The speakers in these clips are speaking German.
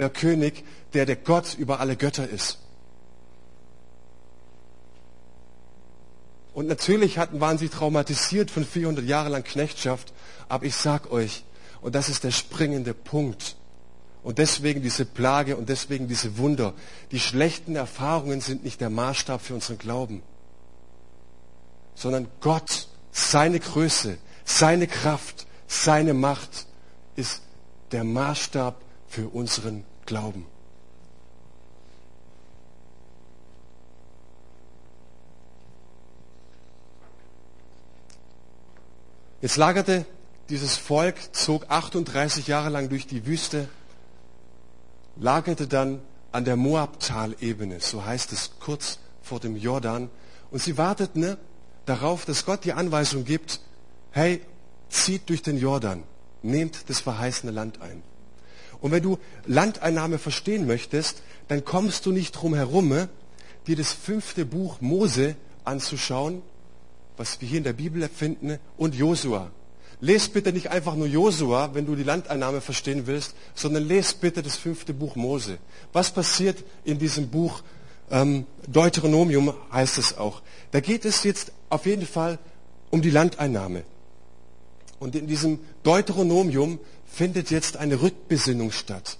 der König, der der Gott über alle Götter ist. Und natürlich hatten, waren sie traumatisiert von 400 Jahren lang Knechtschaft. Aber ich sag euch, und das ist der springende Punkt, und deswegen diese Plage und deswegen diese Wunder. Die schlechten Erfahrungen sind nicht der Maßstab für unseren Glauben, sondern Gott, seine Größe, seine Kraft, seine Macht ist der Maßstab für unseren Glauben. Jetzt lagerte dieses Volk, zog 38 Jahre lang durch die Wüste lagerte dann an der Moabtalebene, so heißt es kurz vor dem Jordan. Und sie warteten ne, darauf, dass Gott die Anweisung gibt, hey, zieht durch den Jordan, nehmt das verheißene Land ein. Und wenn du Landeinnahme verstehen möchtest, dann kommst du nicht drum herum, ne, dir das fünfte Buch Mose anzuschauen, was wir hier in der Bibel finden, und Josua. Lest bitte nicht einfach nur Josua, wenn du die Landeinnahme verstehen willst, sondern lest bitte das fünfte Buch Mose. Was passiert in diesem Buch ähm, Deuteronomium heißt es auch. Da geht es jetzt auf jeden Fall um die Landeinnahme. Und in diesem Deuteronomium findet jetzt eine Rückbesinnung statt.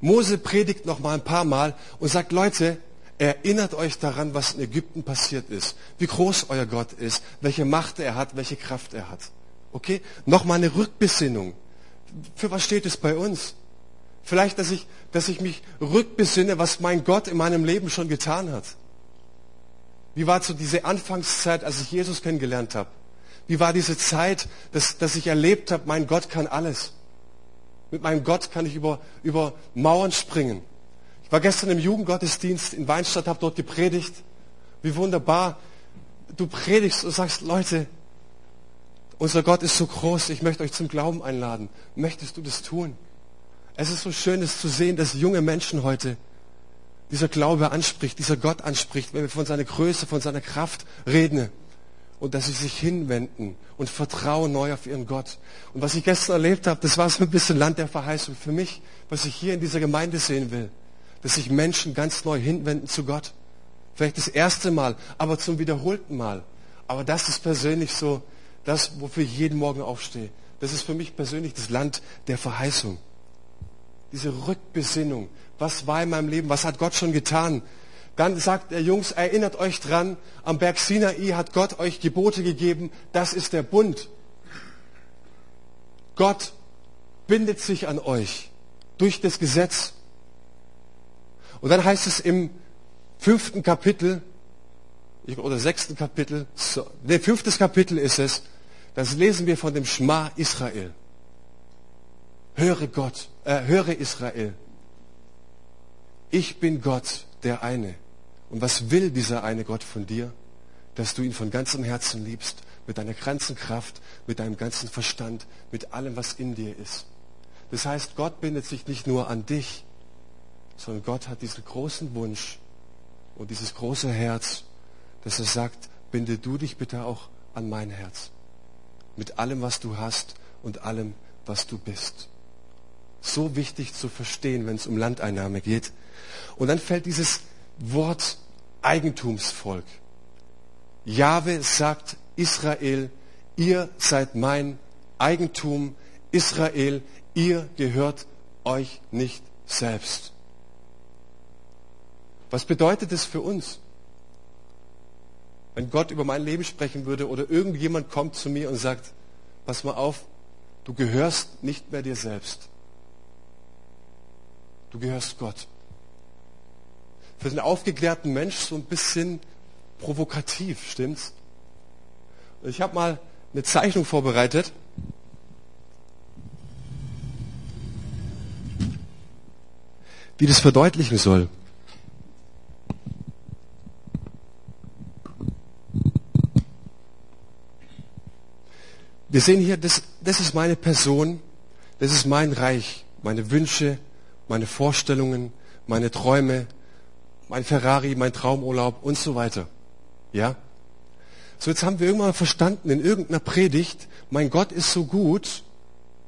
Mose predigt noch mal ein paar Mal und sagt, Leute, erinnert euch daran, was in Ägypten passiert ist, wie groß euer Gott ist, welche Macht er hat, welche Kraft er hat. Okay? Nochmal eine Rückbesinnung. Für was steht es bei uns? Vielleicht, dass ich, dass ich mich rückbesinne, was mein Gott in meinem Leben schon getan hat. Wie war so diese Anfangszeit, als ich Jesus kennengelernt habe? Wie war diese Zeit, dass, dass ich erlebt habe, mein Gott kann alles. Mit meinem Gott kann ich über, über Mauern springen. Ich war gestern im Jugendgottesdienst in Weinstadt, habe dort gepredigt. Wie wunderbar. Du predigst und sagst, Leute, unser Gott ist so groß, ich möchte euch zum Glauben einladen. Möchtest du das tun? Es ist so schön, es zu sehen, dass junge Menschen heute dieser Glaube anspricht, dieser Gott anspricht, wenn wir von seiner Größe, von seiner Kraft reden und dass sie sich hinwenden und vertrauen neu auf ihren Gott. Und was ich gestern erlebt habe, das war so ein bisschen Land der Verheißung für mich, was ich hier in dieser Gemeinde sehen will, dass sich Menschen ganz neu hinwenden zu Gott. Vielleicht das erste Mal, aber zum wiederholten Mal. Aber das ist persönlich so, das, wofür ich jeden Morgen aufstehe. Das ist für mich persönlich das Land der Verheißung. Diese Rückbesinnung. Was war in meinem Leben? Was hat Gott schon getan? Dann sagt er, Jungs, erinnert euch dran, am Berg Sinai hat Gott euch Gebote gegeben. Das ist der Bund. Gott bindet sich an euch durch das Gesetz. Und dann heißt es im fünften Kapitel, oder sechsten Kapitel, nee, fünftes Kapitel ist es, das lesen wir von dem Schma Israel. Höre Gott, äh, höre Israel. Ich bin Gott, der eine. Und was will dieser eine Gott von dir? Dass du ihn von ganzem Herzen liebst, mit deiner ganzen Kraft, mit deinem ganzen Verstand, mit allem, was in dir ist. Das heißt, Gott bindet sich nicht nur an dich, sondern Gott hat diesen großen Wunsch und dieses große Herz, dass er sagt, binde du dich bitte auch an mein Herz mit allem, was du hast und allem, was du bist. So wichtig zu verstehen, wenn es um Landeinnahme geht. Und dann fällt dieses Wort Eigentumsvolk. Jahwe sagt Israel, ihr seid mein Eigentum. Israel, ihr gehört euch nicht selbst. Was bedeutet es für uns? wenn Gott über mein Leben sprechen würde oder irgendjemand kommt zu mir und sagt, pass mal auf, du gehörst nicht mehr dir selbst. Du gehörst Gott. Für den aufgeklärten Mensch so ein bisschen provokativ, stimmt's? Ich habe mal eine Zeichnung vorbereitet. die das verdeutlichen soll. Wir sehen hier, das, das ist meine Person, das ist mein Reich, meine Wünsche, meine Vorstellungen, meine Träume, mein Ferrari, mein Traumurlaub und so weiter. Ja? So, jetzt haben wir irgendwann verstanden in irgendeiner Predigt, mein Gott ist so gut,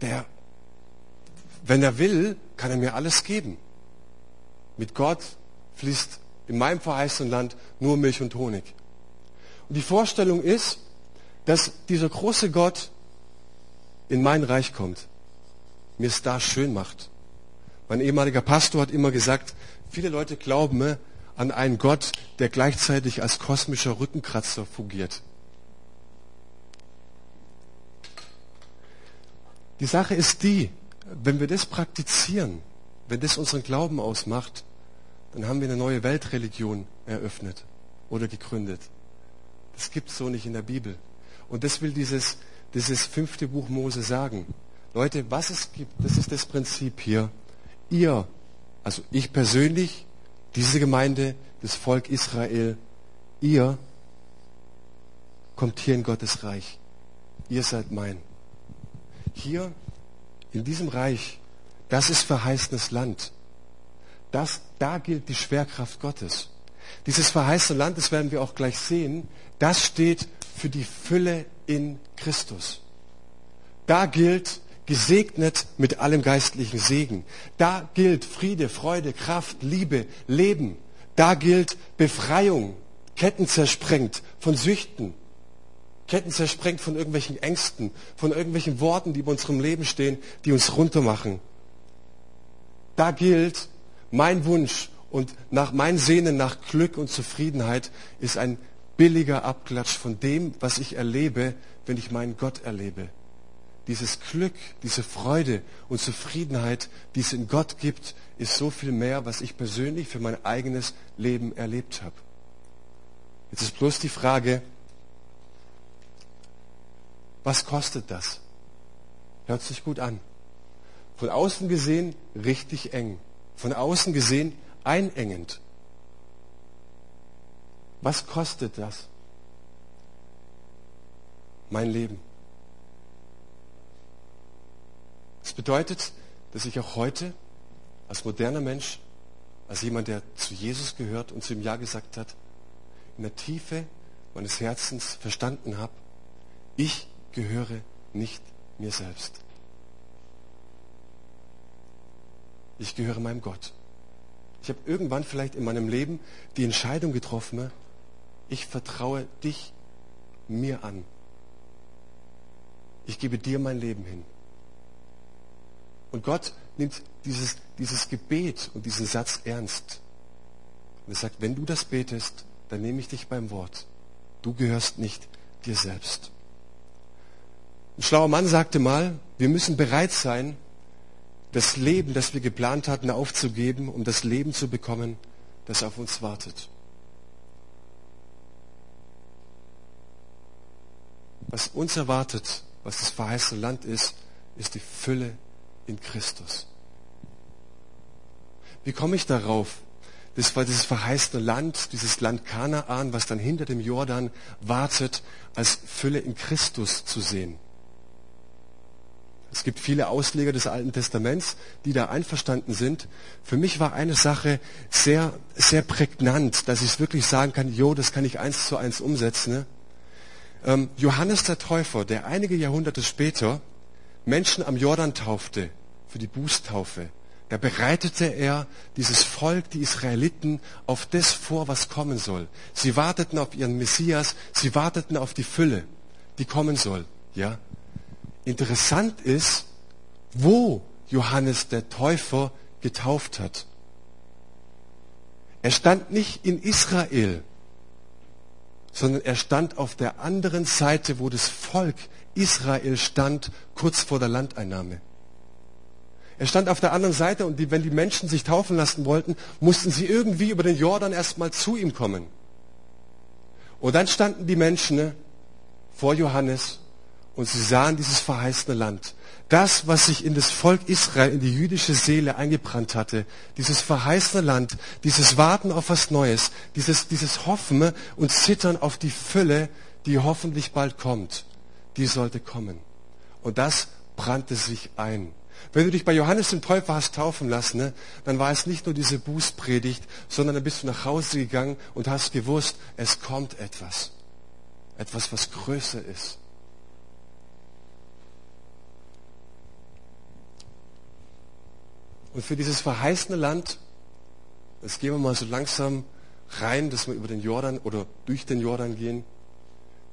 der, wenn er will, kann er mir alles geben. Mit Gott fließt in meinem verheißenen Land nur Milch und Honig. Und die Vorstellung ist, dass dieser große Gott in mein Reich kommt, mir es da schön macht. Mein ehemaliger Pastor hat immer gesagt, viele Leute glauben an einen Gott, der gleichzeitig als kosmischer Rückenkratzer fungiert. Die Sache ist die, wenn wir das praktizieren, wenn das unseren Glauben ausmacht, dann haben wir eine neue Weltreligion eröffnet oder gegründet. Das gibt es so nicht in der Bibel. Und das will dieses, dieses fünfte Buch Mose sagen. Leute, was es gibt, das ist das Prinzip hier. Ihr, also ich persönlich, diese Gemeinde, das Volk Israel, ihr kommt hier in Gottes Reich. Ihr seid mein. Hier in diesem Reich, das ist verheißenes Land. Das, da gilt die Schwerkraft Gottes. Dieses verheißene Land, das werden wir auch gleich sehen, das steht für die Fülle in Christus. Da gilt gesegnet mit allem geistlichen Segen. Da gilt Friede, Freude, Kraft, Liebe, Leben. Da gilt Befreiung, Ketten zersprengt von Süchten, Ketten zersprengt von irgendwelchen Ängsten, von irgendwelchen Worten, die bei unserem Leben stehen, die uns runtermachen. Da gilt mein Wunsch und nach mein Sehnen nach Glück und Zufriedenheit ist ein billiger Abklatsch von dem, was ich erlebe, wenn ich meinen Gott erlebe. Dieses Glück, diese Freude und Zufriedenheit, die es in Gott gibt, ist so viel mehr, was ich persönlich für mein eigenes Leben erlebt habe. Jetzt ist bloß die Frage, was kostet das? Hört sich gut an. Von außen gesehen richtig eng. Von außen gesehen einengend. Was kostet das? Mein Leben. Das bedeutet, dass ich auch heute als moderner Mensch, als jemand, der zu Jesus gehört und zu ihm Ja gesagt hat, in der Tiefe meines Herzens verstanden habe, ich gehöre nicht mir selbst. Ich gehöre meinem Gott. Ich habe irgendwann vielleicht in meinem Leben die Entscheidung getroffen, ich vertraue dich mir an. Ich gebe dir mein Leben hin. Und Gott nimmt dieses, dieses Gebet und diesen Satz ernst. Und er sagt, wenn du das betest, dann nehme ich dich beim Wort. Du gehörst nicht dir selbst. Ein schlauer Mann sagte mal, wir müssen bereit sein, das Leben, das wir geplant hatten, aufzugeben, um das Leben zu bekommen, das auf uns wartet. Was uns erwartet, was das verheißene Land ist, ist die Fülle in Christus. Wie komme ich darauf? Das war dieses verheißene Land, dieses Land Kanaan, was dann hinter dem Jordan wartet, als Fülle in Christus zu sehen. Es gibt viele Ausleger des Alten Testaments, die da einverstanden sind. Für mich war eine Sache sehr, sehr prägnant, dass ich es wirklich sagen kann, jo, das kann ich eins zu eins umsetzen. Ne? Johannes der Täufer, der einige Jahrhunderte später Menschen am Jordan taufte für die Bußtaufe, da bereitete er dieses Volk, die Israeliten, auf das vor, was kommen soll. Sie warteten auf ihren Messias, sie warteten auf die Fülle, die kommen soll. Ja, Interessant ist, wo Johannes der Täufer getauft hat. Er stand nicht in Israel, sondern er stand auf der anderen Seite, wo das Volk Israel stand, kurz vor der Landeinnahme. Er stand auf der anderen Seite und die, wenn die Menschen sich taufen lassen wollten, mussten sie irgendwie über den Jordan erstmal zu ihm kommen. Und dann standen die Menschen ne, vor Johannes und sie sahen dieses verheißene Land. Das, was sich in das Volk Israel, in die jüdische Seele eingebrannt hatte, dieses verheißene Land, dieses Warten auf was Neues, dieses, dieses Hoffen und Zittern auf die Fülle, die hoffentlich bald kommt, die sollte kommen. Und das brannte sich ein. Wenn du dich bei Johannes dem Täufer hast taufen lassen, ne, dann war es nicht nur diese Bußpredigt, sondern dann bist du nach Hause gegangen und hast gewusst, es kommt etwas. Etwas, was größer ist. Und für dieses verheißene Land Jetzt gehen wir mal so langsam rein, dass wir über den Jordan oder durch den Jordan gehen.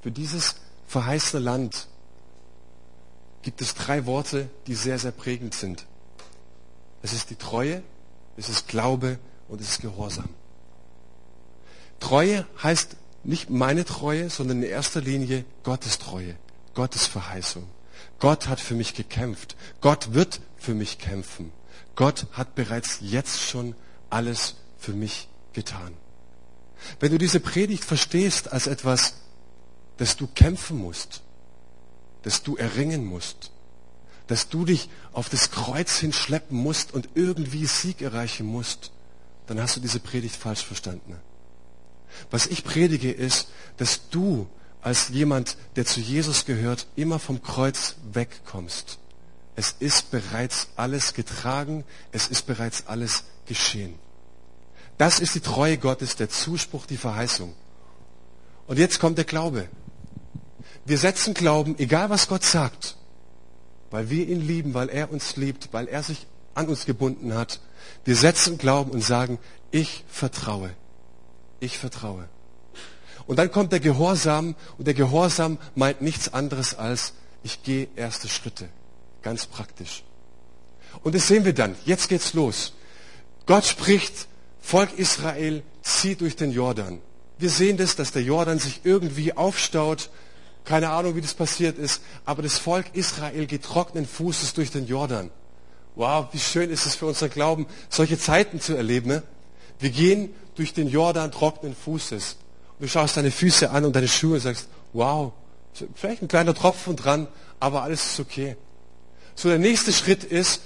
Für dieses verheißene Land gibt es drei Worte, die sehr, sehr prägend sind. Es ist die Treue, es ist Glaube und es ist Gehorsam. Treue heißt nicht meine Treue, sondern in erster Linie Gottes Treue, Gottes Verheißung. Gott hat für mich gekämpft. Gott wird für mich kämpfen. Gott hat bereits jetzt schon alles für mich getan. Wenn du diese Predigt verstehst als etwas, das du kämpfen musst, das du erringen musst, dass du dich auf das Kreuz hinschleppen musst und irgendwie Sieg erreichen musst, dann hast du diese Predigt falsch verstanden. Was ich predige ist, dass du als jemand, der zu Jesus gehört, immer vom Kreuz wegkommst. Es ist bereits alles getragen, es ist bereits alles geschehen. Das ist die Treue Gottes, der Zuspruch, die Verheißung. Und jetzt kommt der Glaube. Wir setzen Glauben, egal was Gott sagt, weil wir ihn lieben, weil er uns liebt, weil er sich an uns gebunden hat. Wir setzen Glauben und sagen, ich vertraue. Ich vertraue. Und dann kommt der Gehorsam und der Gehorsam meint nichts anderes als, ich gehe erste Schritte. Ganz praktisch. Und das sehen wir dann. Jetzt geht's los. Gott spricht, Volk Israel zieht durch den Jordan. Wir sehen das, dass der Jordan sich irgendwie aufstaut keine Ahnung, wie das passiert ist, aber das Volk Israel geht trockenen Fußes durch den Jordan. Wow, wie schön ist es für unseren Glauben, solche Zeiten zu erleben. Ne? Wir gehen durch den Jordan trockenen Fußes. Und du schaust deine Füße an und deine Schuhe und sagst, wow, vielleicht ein kleiner Tropfen dran, aber alles ist okay. So, der nächste Schritt ist,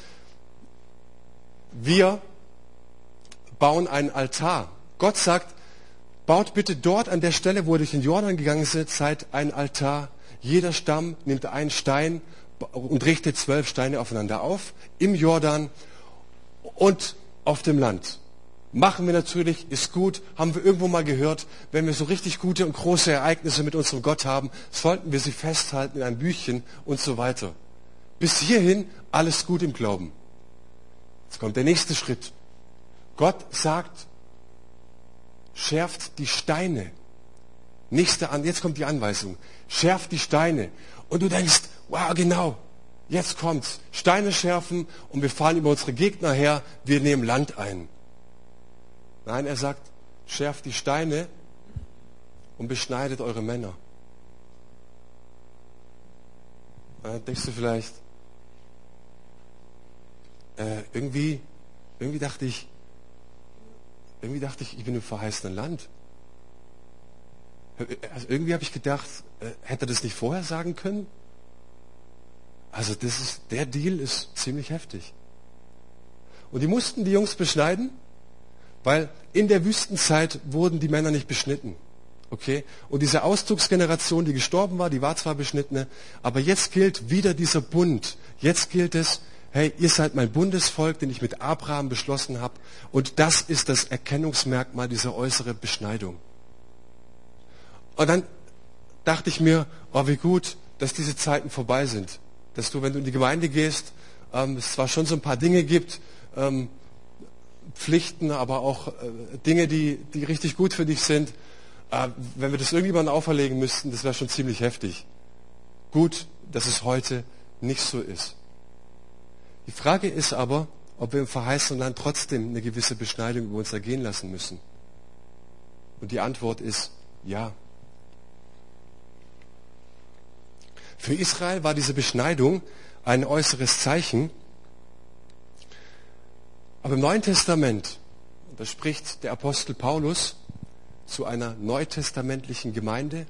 wir bauen einen Altar. Gott sagt, baut bitte dort an der Stelle, wo ihr durch den Jordan gegangen seid, einen Altar. Jeder Stamm nimmt einen Stein und richtet zwölf Steine aufeinander auf im Jordan und auf dem Land. Machen wir natürlich, ist gut, haben wir irgendwo mal gehört, wenn wir so richtig gute und große Ereignisse mit unserem Gott haben, sollten wir sie festhalten in einem Büchchen und so weiter. Bis hierhin alles gut im Glauben. Jetzt kommt der nächste Schritt. Gott sagt, schärft die Steine. Nächste an, jetzt kommt die Anweisung. Schärft die Steine. Und du denkst, wow, genau, jetzt kommt's. Steine schärfen und wir fahren über unsere Gegner her, wir nehmen Land ein. Nein, er sagt, schärft die Steine und beschneidet eure Männer. Da denkst du vielleicht, äh, irgendwie, irgendwie dachte ich, irgendwie dachte ich, ich bin im verheißenen Land. Also irgendwie habe ich gedacht, äh, hätte er das nicht vorher sagen können? Also das ist, der Deal ist ziemlich heftig. Und die mussten die Jungs beschneiden, weil in der Wüstenzeit wurden die Männer nicht beschnitten. Okay? Und diese Auszugsgeneration, die gestorben war, die war zwar beschnittene, aber jetzt gilt wieder dieser Bund. Jetzt gilt es, hey, ihr seid mein Bundesvolk, den ich mit Abraham beschlossen habe. Und das ist das Erkennungsmerkmal dieser äußeren Beschneidung. Und dann dachte ich mir, oh, wie gut, dass diese Zeiten vorbei sind. Dass du, wenn du in die Gemeinde gehst, ähm, es zwar schon so ein paar Dinge gibt, ähm, Pflichten, aber auch äh, Dinge, die, die richtig gut für dich sind. Äh, wenn wir das irgendjemandem auferlegen müssten, das wäre schon ziemlich heftig. Gut, dass es heute nicht so ist. Die Frage ist aber, ob wir im verheißenen Land trotzdem eine gewisse Beschneidung über uns ergehen lassen müssen. Und die Antwort ist ja. Für Israel war diese Beschneidung ein äußeres Zeichen. Aber im Neuen Testament, da spricht der Apostel Paulus zu einer neutestamentlichen Gemeinde,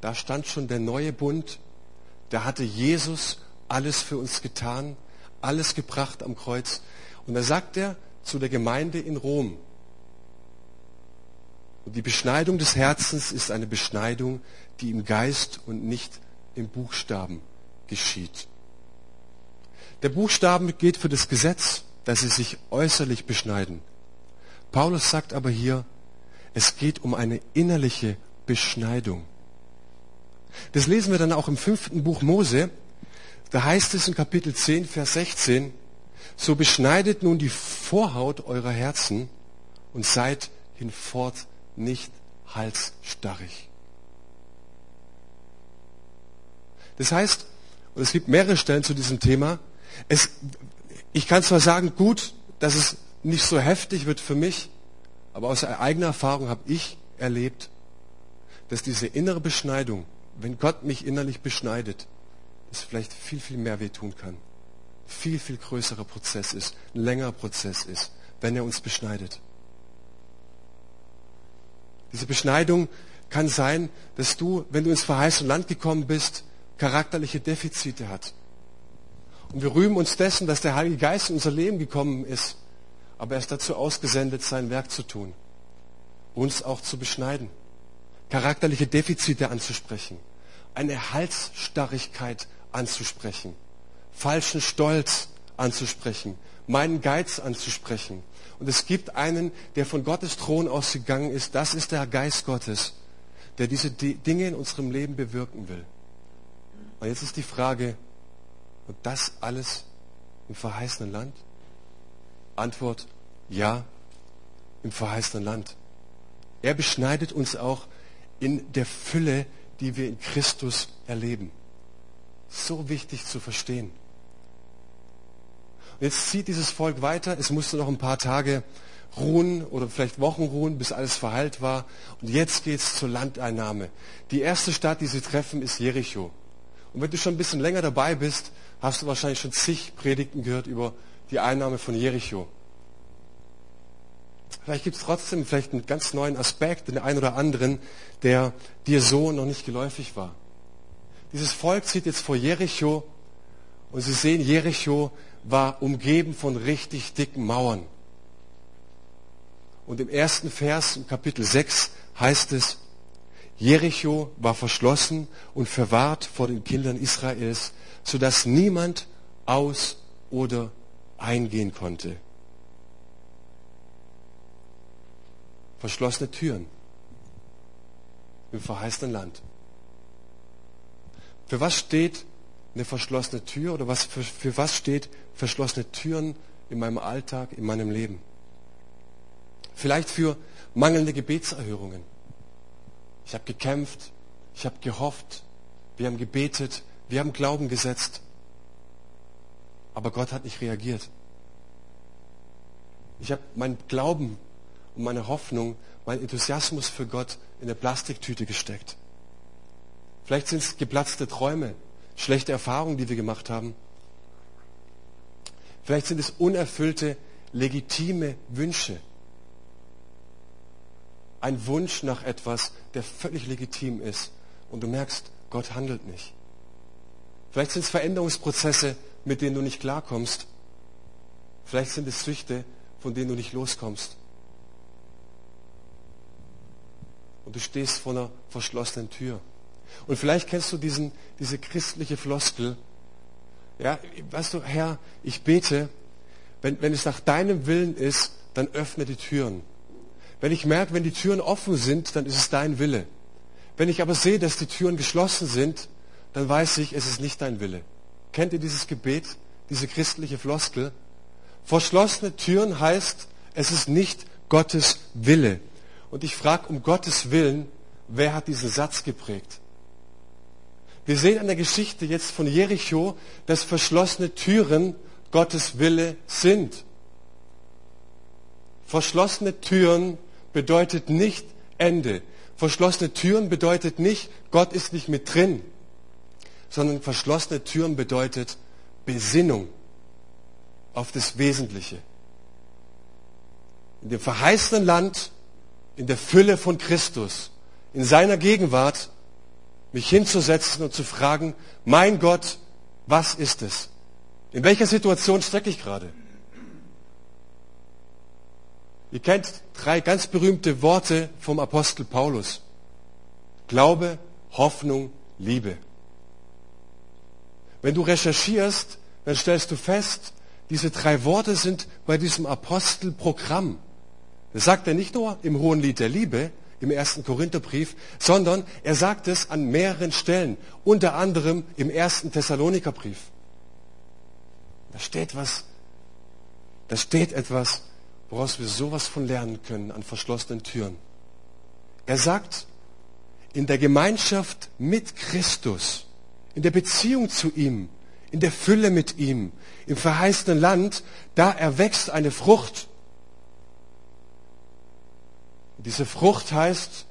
da stand schon der neue Bund, da hatte Jesus alles für uns getan, alles gebracht am Kreuz. Und da sagt er zu der Gemeinde in Rom, und die Beschneidung des Herzens ist eine Beschneidung, die im Geist und nicht im Buchstaben geschieht. Der Buchstaben geht für das Gesetz, dass sie sich äußerlich beschneiden. Paulus sagt aber hier, es geht um eine innerliche Beschneidung. Das lesen wir dann auch im fünften Buch Mose, da heißt es in Kapitel 10, Vers 16, so beschneidet nun die Vorhaut eurer Herzen und seid hinfort nicht halsstarrig. Das heißt, und es gibt mehrere Stellen zu diesem Thema, es, ich kann zwar sagen, gut, dass es nicht so heftig wird für mich, aber aus eigener Erfahrung habe ich erlebt, dass diese innere Beschneidung, wenn Gott mich innerlich beschneidet, es vielleicht viel, viel mehr wehtun kann. Viel, viel größerer Prozess ist, ein längerer Prozess ist, wenn er uns beschneidet. Diese Beschneidung kann sein, dass du, wenn du ins verheißene Land gekommen bist, charakterliche Defizite hat. Und wir rühmen uns dessen, dass der Heilige Geist in unser Leben gekommen ist, aber er ist dazu ausgesendet, sein Werk zu tun, uns auch zu beschneiden, charakterliche Defizite anzusprechen, eine Halsstarrigkeit anzusprechen, falschen Stolz anzusprechen, meinen Geiz anzusprechen. Und es gibt einen, der von Gottes Thron ausgegangen ist. Das ist der Geist Gottes, der diese Dinge in unserem Leben bewirken will. Und jetzt ist die Frage, und das alles im verheißenen Land? Antwort, ja, im verheißenen Land. Er beschneidet uns auch in der Fülle, die wir in Christus erleben. So wichtig zu verstehen. Und jetzt zieht dieses Volk weiter. Es musste noch ein paar Tage ruhen oder vielleicht Wochen ruhen, bis alles verheilt war. Und jetzt geht es zur Landeinnahme. Die erste Stadt, die sie treffen, ist Jericho. Und wenn du schon ein bisschen länger dabei bist, hast du wahrscheinlich schon zig Predigten gehört über die Einnahme von Jericho. Vielleicht gibt es trotzdem vielleicht einen ganz neuen Aspekt, den einen oder anderen, der dir so noch nicht geläufig war. Dieses Volk zieht jetzt vor Jericho und sie sehen, Jericho war umgeben von richtig dicken Mauern. Und im ersten Vers, im Kapitel 6, heißt es, Jericho war verschlossen und verwahrt vor den Kindern Israels, sodass niemand aus oder eingehen konnte. Verschlossene Türen im verheißenen Land. Für was steht eine verschlossene Tür oder was, für, für was steht verschlossene Türen in meinem Alltag, in meinem Leben? Vielleicht für mangelnde Gebetserhörungen. Ich habe gekämpft, ich habe gehofft, wir haben gebetet, wir haben Glauben gesetzt, aber Gott hat nicht reagiert. Ich habe meinen Glauben und meine Hoffnung, meinen Enthusiasmus für Gott in eine Plastiktüte gesteckt. Vielleicht sind es geplatzte Träume, schlechte Erfahrungen, die wir gemacht haben. Vielleicht sind es unerfüllte, legitime Wünsche. Ein Wunsch nach etwas, der völlig legitim ist. Und du merkst, Gott handelt nicht. Vielleicht sind es Veränderungsprozesse, mit denen du nicht klarkommst. Vielleicht sind es Süchte, von denen du nicht loskommst. Und du stehst vor einer verschlossenen Tür. Und vielleicht kennst du diesen, diese christliche Floskel. Ja, weißt du, Herr, ich bete, wenn, wenn es nach deinem Willen ist, dann öffne die Türen. Wenn ich merke, wenn die Türen offen sind, dann ist es dein Wille. Wenn ich aber sehe, dass die Türen geschlossen sind, dann weiß ich, es ist nicht dein Wille. Kennt ihr dieses Gebet, diese christliche Floskel? Verschlossene Türen heißt, es ist nicht Gottes Wille. Und ich frage um Gottes Willen, wer hat diesen Satz geprägt? Wir sehen an der Geschichte jetzt von Jericho, dass verschlossene Türen Gottes Wille sind. Verschlossene Türen bedeutet nicht Ende. Verschlossene Türen bedeutet nicht, Gott ist nicht mit drin, sondern verschlossene Türen bedeutet Besinnung auf das Wesentliche. In dem verheißenen Land, in der Fülle von Christus, in seiner Gegenwart mich hinzusetzen und zu fragen, mein Gott, was ist es? In welcher Situation stecke ich gerade? Ihr kennt drei ganz berühmte Worte vom Apostel Paulus. Glaube, Hoffnung, Liebe. Wenn du recherchierst, dann stellst du fest, diese drei Worte sind bei diesem Apostelprogramm. Das sagt er nicht nur im Hohen Lied der Liebe, im ersten Korintherbrief, sondern er sagt es an mehreren Stellen, unter anderem im ersten Thessalonikerbrief. Da steht was, da steht etwas, woraus wir sowas von lernen können an verschlossenen Türen. Er sagt, in der Gemeinschaft mit Christus, in der Beziehung zu ihm, in der Fülle mit ihm, im verheißenen Land, da erwächst eine Frucht. Und diese Frucht heißt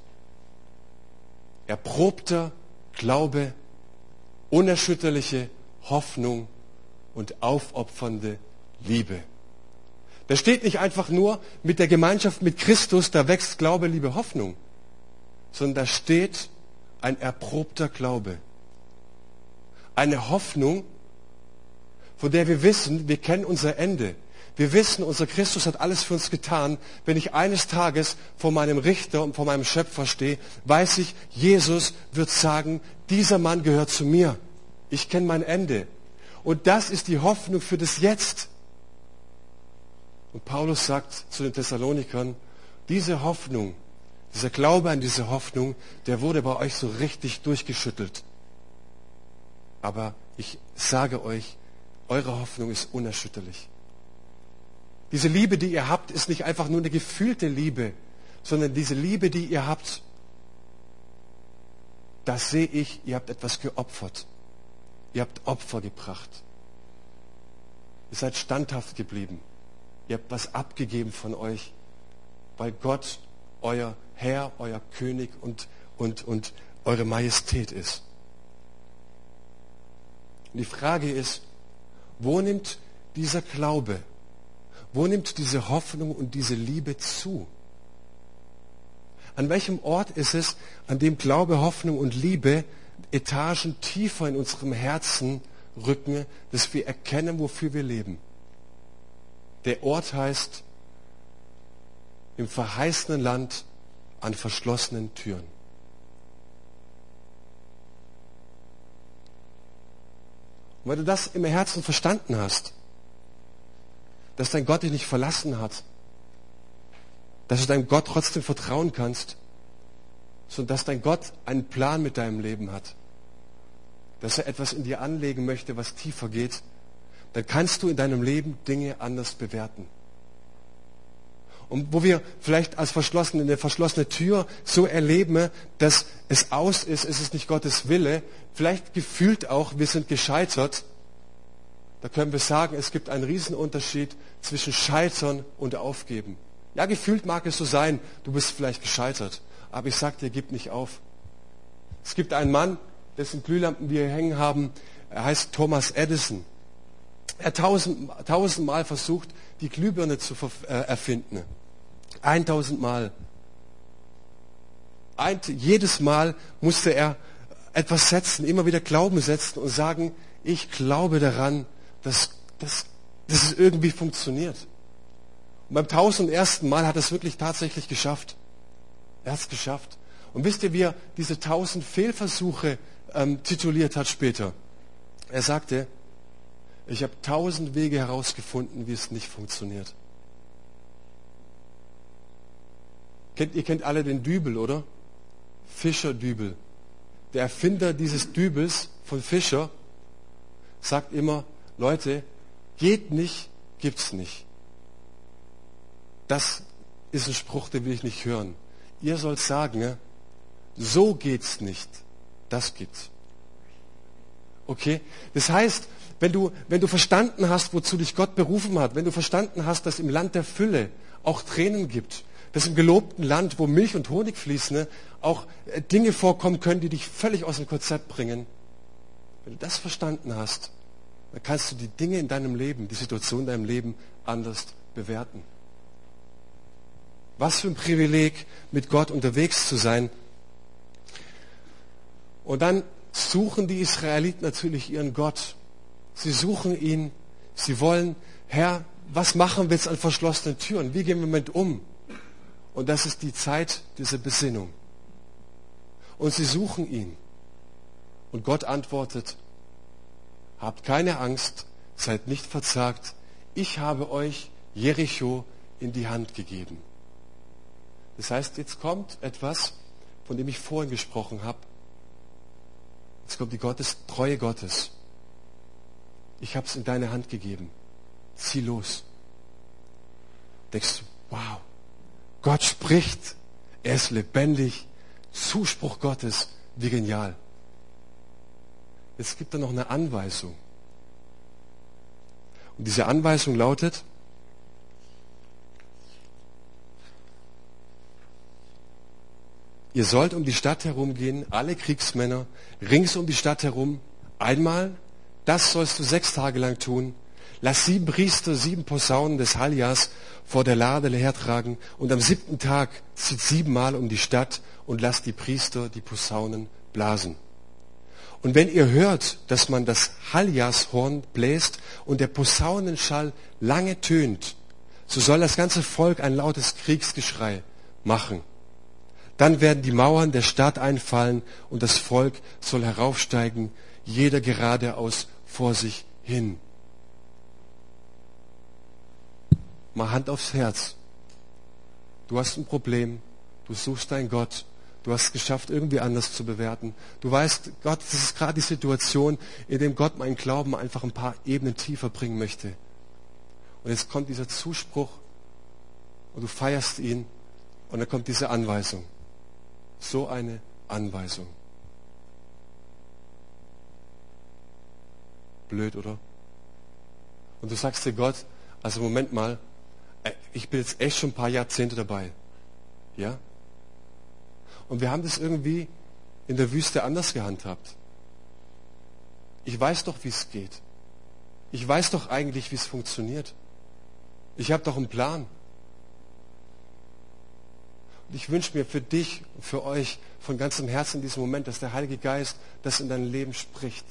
erprobter Glaube, unerschütterliche Hoffnung und aufopfernde Liebe. Da steht nicht einfach nur mit der Gemeinschaft mit Christus, da wächst Glaube, Liebe, Hoffnung, sondern da steht ein erprobter Glaube. Eine Hoffnung, von der wir wissen, wir kennen unser Ende. Wir wissen, unser Christus hat alles für uns getan. Wenn ich eines Tages vor meinem Richter und vor meinem Schöpfer stehe, weiß ich, Jesus wird sagen, dieser Mann gehört zu mir. Ich kenne mein Ende. Und das ist die Hoffnung für das Jetzt. Und Paulus sagt zu den Thessalonikern, diese Hoffnung, dieser Glaube an diese Hoffnung, der wurde bei euch so richtig durchgeschüttelt. Aber ich sage euch, eure Hoffnung ist unerschütterlich. Diese Liebe, die ihr habt, ist nicht einfach nur eine gefühlte Liebe, sondern diese Liebe, die ihr habt, das sehe ich, ihr habt etwas geopfert. Ihr habt Opfer gebracht. Ihr seid standhaft geblieben. Ihr habt was abgegeben von euch, weil Gott euer Herr, euer König und, und, und eure Majestät ist. Und die Frage ist, wo nimmt dieser Glaube, wo nimmt diese Hoffnung und diese Liebe zu? An welchem Ort ist es, an dem Glaube, Hoffnung und Liebe Etagen tiefer in unserem Herzen rücken, dass wir erkennen, wofür wir leben? Der Ort heißt im verheißenen Land an verschlossenen Türen. Und wenn du das im Herzen verstanden hast, dass dein Gott dich nicht verlassen hat, dass du deinem Gott trotzdem vertrauen kannst, sondern dass dein Gott einen Plan mit deinem Leben hat, dass er etwas in dir anlegen möchte, was tiefer geht, dann kannst du in deinem Leben Dinge anders bewerten. Und wo wir vielleicht als verschlossene, eine verschlossene Tür so erleben, dass es aus ist, es ist nicht Gottes Wille, vielleicht gefühlt auch, wir sind gescheitert, da können wir sagen, es gibt einen Riesenunterschied zwischen Scheitern und Aufgeben. Ja, gefühlt mag es so sein, du bist vielleicht gescheitert, aber ich sage dir, gib nicht auf. Es gibt einen Mann, dessen Glühlampen wir hängen haben, er heißt Thomas Edison. Er hat tausend, tausendmal versucht, die Glühbirne zu äh, erfinden. Eintausendmal. Ein, jedes Mal musste er etwas setzen, immer wieder Glauben setzen und sagen, ich glaube daran, dass, dass, dass es irgendwie funktioniert. Und beim tausendersten Mal hat er es wirklich tatsächlich geschafft. Er hat es geschafft. Und wisst ihr, wie er diese tausend Fehlversuche ähm, tituliert hat später? Er sagte, ich habe tausend Wege herausgefunden, wie es nicht funktioniert. Kennt, ihr kennt alle den Dübel, oder? Fischer Dübel. Der Erfinder dieses Dübels von Fischer sagt immer, Leute, geht nicht, gibt's nicht. Das ist ein Spruch, den will ich nicht hören. Ihr sollt sagen, so geht's nicht, das gibt's. Okay? Das heißt, wenn du, wenn du verstanden hast, wozu dich Gott berufen hat, wenn du verstanden hast, dass im Land der Fülle auch Tränen gibt, dass im gelobten Land, wo Milch und Honig fließen, auch äh, Dinge vorkommen können, die dich völlig aus dem Konzept bringen. Wenn du das verstanden hast, dann kannst du die Dinge in deinem Leben, die Situation in deinem Leben anders bewerten. Was für ein Privileg, mit Gott unterwegs zu sein. Und dann suchen die Israeliten natürlich ihren Gott. Sie suchen ihn. Sie wollen, Herr, was machen wir jetzt an verschlossenen Türen? Wie gehen wir damit um? Und das ist die Zeit dieser Besinnung. Und sie suchen ihn. Und Gott antwortet, habt keine Angst, seid nicht verzagt. Ich habe euch Jericho in die Hand gegeben. Das heißt, jetzt kommt etwas, von dem ich vorhin gesprochen habe. Jetzt kommt die Gottes, Treue Gottes ich habe es in deine Hand gegeben. Zieh los. Denkst du, wow, Gott spricht, er ist lebendig, Zuspruch Gottes, wie genial. Jetzt gibt er noch eine Anweisung. Und diese Anweisung lautet, ihr sollt um die Stadt herumgehen, alle Kriegsmänner, rings um die Stadt herum, einmal, das sollst du sechs Tage lang tun, lass sieben Priester sieben Posaunen des Haljas vor der Lade hertragen und am siebten Tag zieht siebenmal um die Stadt und lass die Priester die Posaunen blasen. Und wenn ihr hört, dass man das Haljashorn bläst und der Posaunenschall lange tönt, so soll das ganze Volk ein lautes Kriegsgeschrei machen. Dann werden die Mauern der Stadt einfallen und das Volk soll heraufsteigen, jeder geradeaus vor sich hin. Mal Hand aufs Herz. Du hast ein Problem, du suchst deinen Gott, du hast es geschafft, irgendwie anders zu bewerten. Du weißt, Gott, das ist gerade die Situation, in dem Gott meinen Glauben einfach ein paar Ebenen tiefer bringen möchte. Und jetzt kommt dieser Zuspruch und du feierst ihn und dann kommt diese Anweisung. So eine Anweisung. Blöd, oder? Und du sagst dir Gott, also Moment mal, äh, ich bin jetzt echt schon ein paar Jahrzehnte dabei. Ja? Und wir haben das irgendwie in der Wüste anders gehandhabt. Ich weiß doch, wie es geht. Ich weiß doch eigentlich, wie es funktioniert. Ich habe doch einen Plan. Und ich wünsche mir für dich und für euch von ganzem Herzen in diesem Moment, dass der Heilige Geist das in dein Leben spricht.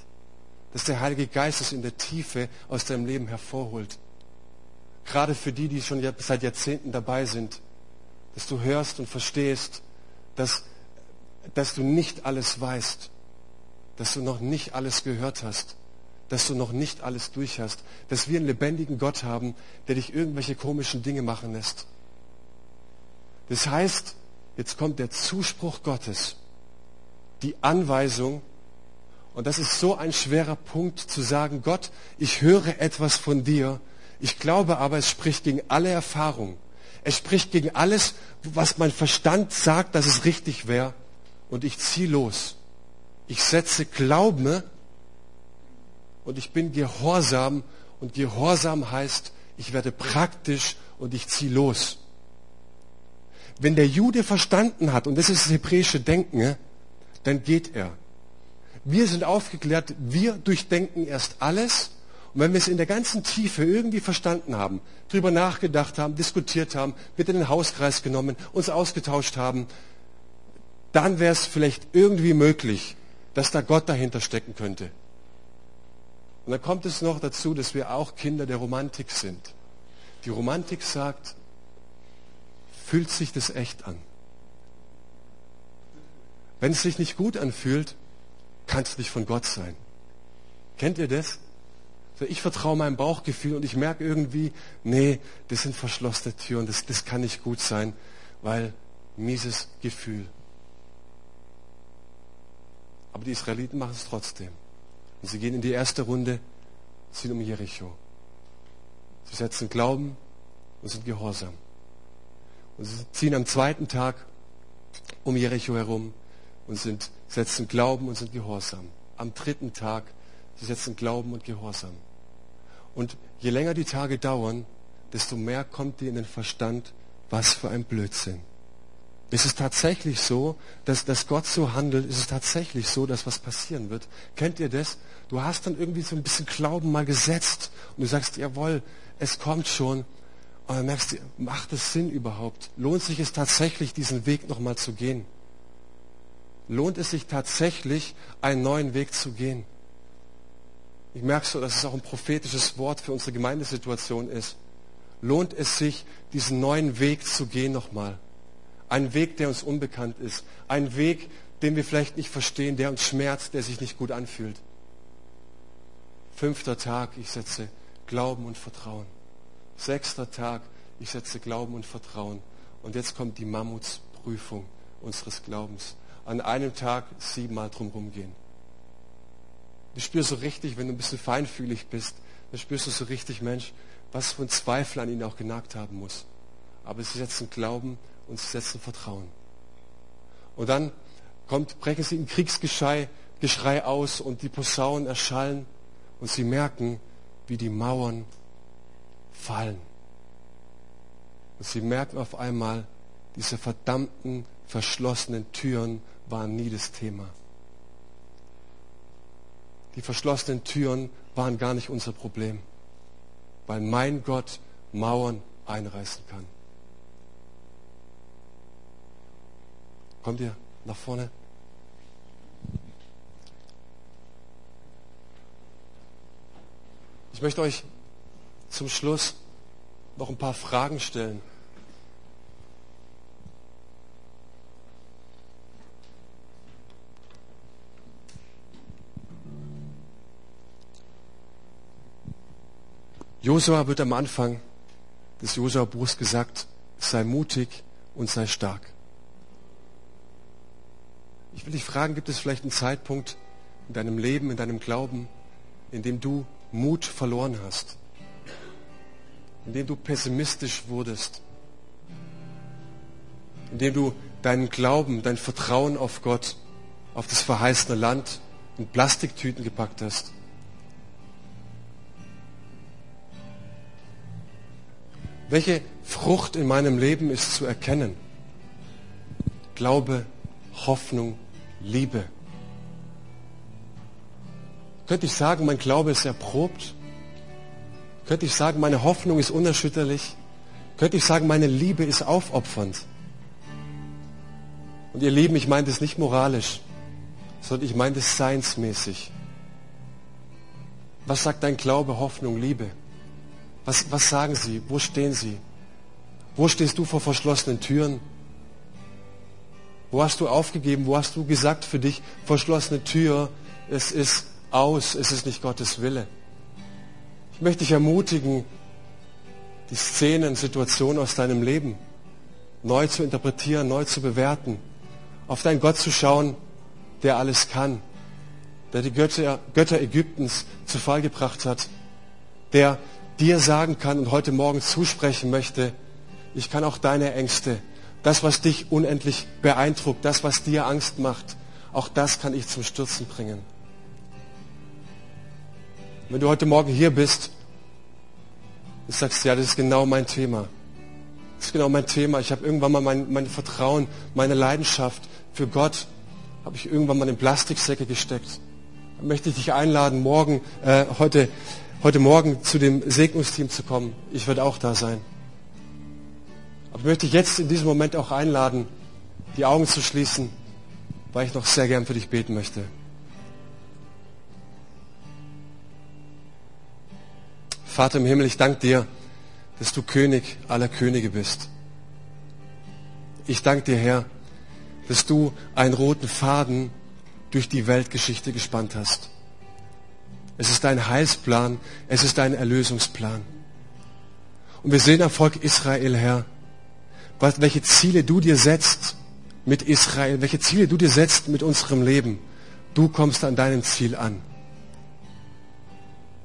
Dass der Heilige Geist es in der Tiefe aus deinem Leben hervorholt gerade für die, die schon seit Jahrzehnten dabei sind, dass du hörst und verstehst, dass, dass du nicht alles weißt, dass du noch nicht alles gehört hast, dass du noch nicht alles durch hast, dass wir einen lebendigen Gott haben, der dich irgendwelche komischen Dinge machen lässt. Das heißt, jetzt kommt der Zuspruch Gottes, die Anweisung, und das ist so ein schwerer Punkt zu sagen, Gott, ich höre etwas von dir, ich glaube aber, es spricht gegen alle Erfahrung. Es spricht gegen alles, was mein Verstand sagt, dass es richtig wäre. Und ich ziehe los. Ich setze Glauben und ich bin gehorsam. Und gehorsam heißt, ich werde praktisch und ich ziehe los. Wenn der Jude verstanden hat, und das ist das hebräische Denken, dann geht er. Wir sind aufgeklärt, wir durchdenken erst alles und wenn wir es in der ganzen Tiefe irgendwie verstanden haben, drüber nachgedacht haben, diskutiert haben, mit in den Hauskreis genommen, uns ausgetauscht haben, dann wäre es vielleicht irgendwie möglich, dass da Gott dahinter stecken könnte. Und dann kommt es noch dazu, dass wir auch Kinder der Romantik sind. Die Romantik sagt, fühlt sich das echt an? Wenn es sich nicht gut anfühlt, kann es nicht von Gott sein. Kennt ihr das? Ich vertraue meinem Bauchgefühl und ich merke irgendwie, nee, das sind verschlossene Türen, das, das kann nicht gut sein, weil mieses Gefühl. Aber die Israeliten machen es trotzdem. Und sie gehen in die erste Runde, ziehen um Jericho. Sie setzen Glauben und sind gehorsam. Und sie ziehen am zweiten Tag um Jericho herum und sind, setzen Glauben und sind gehorsam. Am dritten Tag, sie setzen Glauben und Gehorsam. Und je länger die Tage dauern, desto mehr kommt dir in den Verstand, was für ein Blödsinn. Ist es tatsächlich so, dass, dass Gott so handelt? Ist es tatsächlich so, dass was passieren wird? Kennt ihr das? Du hast dann irgendwie so ein bisschen Glauben mal gesetzt und du sagst, jawohl, es kommt schon. Und dann merkst du, macht es Sinn überhaupt? Lohnt sich es tatsächlich, diesen Weg nochmal zu gehen? Lohnt es sich tatsächlich, einen neuen Weg zu gehen? Ich merke so, dass es auch ein prophetisches Wort für unsere Gemeindesituation ist. Lohnt es sich, diesen neuen Weg zu gehen nochmal? Ein Weg, der uns unbekannt ist. Ein Weg, den wir vielleicht nicht verstehen, der uns schmerzt, der sich nicht gut anfühlt. Fünfter Tag, ich setze Glauben und Vertrauen. Sechster Tag, ich setze Glauben und Vertrauen. Und jetzt kommt die Mammutsprüfung unseres Glaubens. An einem Tag siebenmal drumherum gehen. Du spürst so richtig, wenn du ein bisschen feinfühlig bist, dann spürst du so richtig, Mensch, was für ein Zweifel an ihn auch genagt haben muss. aber sie setzen Glauben und sie setzen Vertrauen. Und dann kommt, brechen sie in Kriegsgeschrei Geschrei aus und die Posaunen erschallen und sie merken, wie die Mauern fallen. Und sie merken auf einmal, diese verdammten verschlossenen Türen waren nie das Thema. Die verschlossenen Türen waren gar nicht unser Problem, weil mein Gott Mauern einreißen kann. Kommt ihr nach vorne? Ich möchte euch zum Schluss noch ein paar Fragen stellen. Josua wird am Anfang des Josua-Buchs gesagt, sei mutig und sei stark. Ich will dich fragen, gibt es vielleicht einen Zeitpunkt in deinem Leben, in deinem Glauben, in dem du Mut verloren hast, in dem du pessimistisch wurdest, in dem du deinen Glauben, dein Vertrauen auf Gott, auf das verheißene Land in Plastiktüten gepackt hast. Welche Frucht in meinem Leben ist zu erkennen? Glaube, Hoffnung, Liebe. Könnte ich sagen, mein Glaube ist erprobt? Könnte ich sagen, meine Hoffnung ist unerschütterlich? Könnte ich sagen, meine Liebe ist aufopfernd? Und ihr Lieben, ich meine das nicht moralisch, sondern ich meine das seinsmäßig. Was sagt dein Glaube, Hoffnung, Liebe? Was, was sagen sie? Wo stehen sie? Wo stehst du vor verschlossenen Türen? Wo hast du aufgegeben? Wo hast du gesagt für dich, verschlossene Tür, es ist aus, es ist nicht Gottes Wille. Ich möchte dich ermutigen, die Szenen, Situationen aus deinem Leben neu zu interpretieren, neu zu bewerten, auf deinen Gott zu schauen, der alles kann, der die Götter, Götter Ägyptens zu Fall gebracht hat, der dir sagen kann und heute Morgen zusprechen möchte, ich kann auch deine Ängste, das, was dich unendlich beeindruckt, das, was dir Angst macht, auch das kann ich zum Stürzen bringen. Wenn du heute Morgen hier bist und sagst, ja, das ist genau mein Thema. Das ist genau mein Thema. Ich habe irgendwann mal mein, mein Vertrauen, meine Leidenschaft für Gott, habe ich irgendwann mal in Plastiksäcke gesteckt. Dann möchte ich dich einladen, morgen, äh, heute, heute Morgen zu dem Segnungsteam zu kommen. Ich werde auch da sein. Aber ich möchte dich jetzt in diesem Moment auch einladen, die Augen zu schließen, weil ich noch sehr gern für dich beten möchte. Vater im Himmel, ich danke dir, dass du König aller Könige bist. Ich danke dir, Herr, dass du einen roten Faden durch die Weltgeschichte gespannt hast. Es ist dein Heilsplan, es ist dein Erlösungsplan. Und wir sehen am Volk Israel, Herr, welche Ziele du dir setzt mit Israel, welche Ziele du dir setzt mit unserem Leben. Du kommst an deinem Ziel an.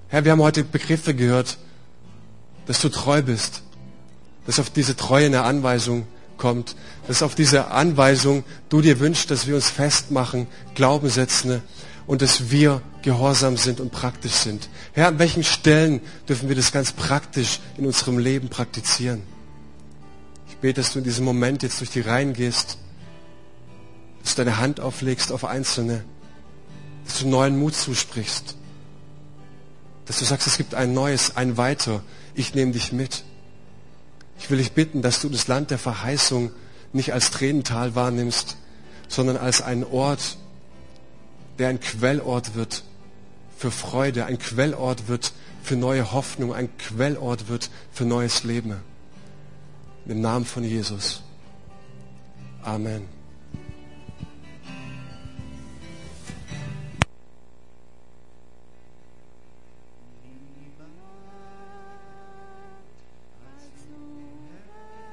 Herr, wir haben heute Begriffe gehört, dass du treu bist, dass auf diese Treue eine Anweisung kommt, dass auf diese Anweisung du dir wünschst, dass wir uns festmachen, Glauben setzen und dass wir gehorsam sind und praktisch sind. Herr, an welchen Stellen dürfen wir das ganz praktisch in unserem Leben praktizieren? Bete, dass du in diesem Moment jetzt durch die Reihen gehst, dass du deine Hand auflegst auf Einzelne, dass du neuen Mut zusprichst dass du sagst, es gibt ein neues, ein weiter. Ich nehme dich mit. Ich will dich bitten, dass du das Land der Verheißung nicht als Tränental wahrnimmst, sondern als einen Ort, der ein Quellort wird für Freude, ein Quellort wird für neue Hoffnung, ein Quellort wird für neues Leben. Im Namen von Jesus. Amen.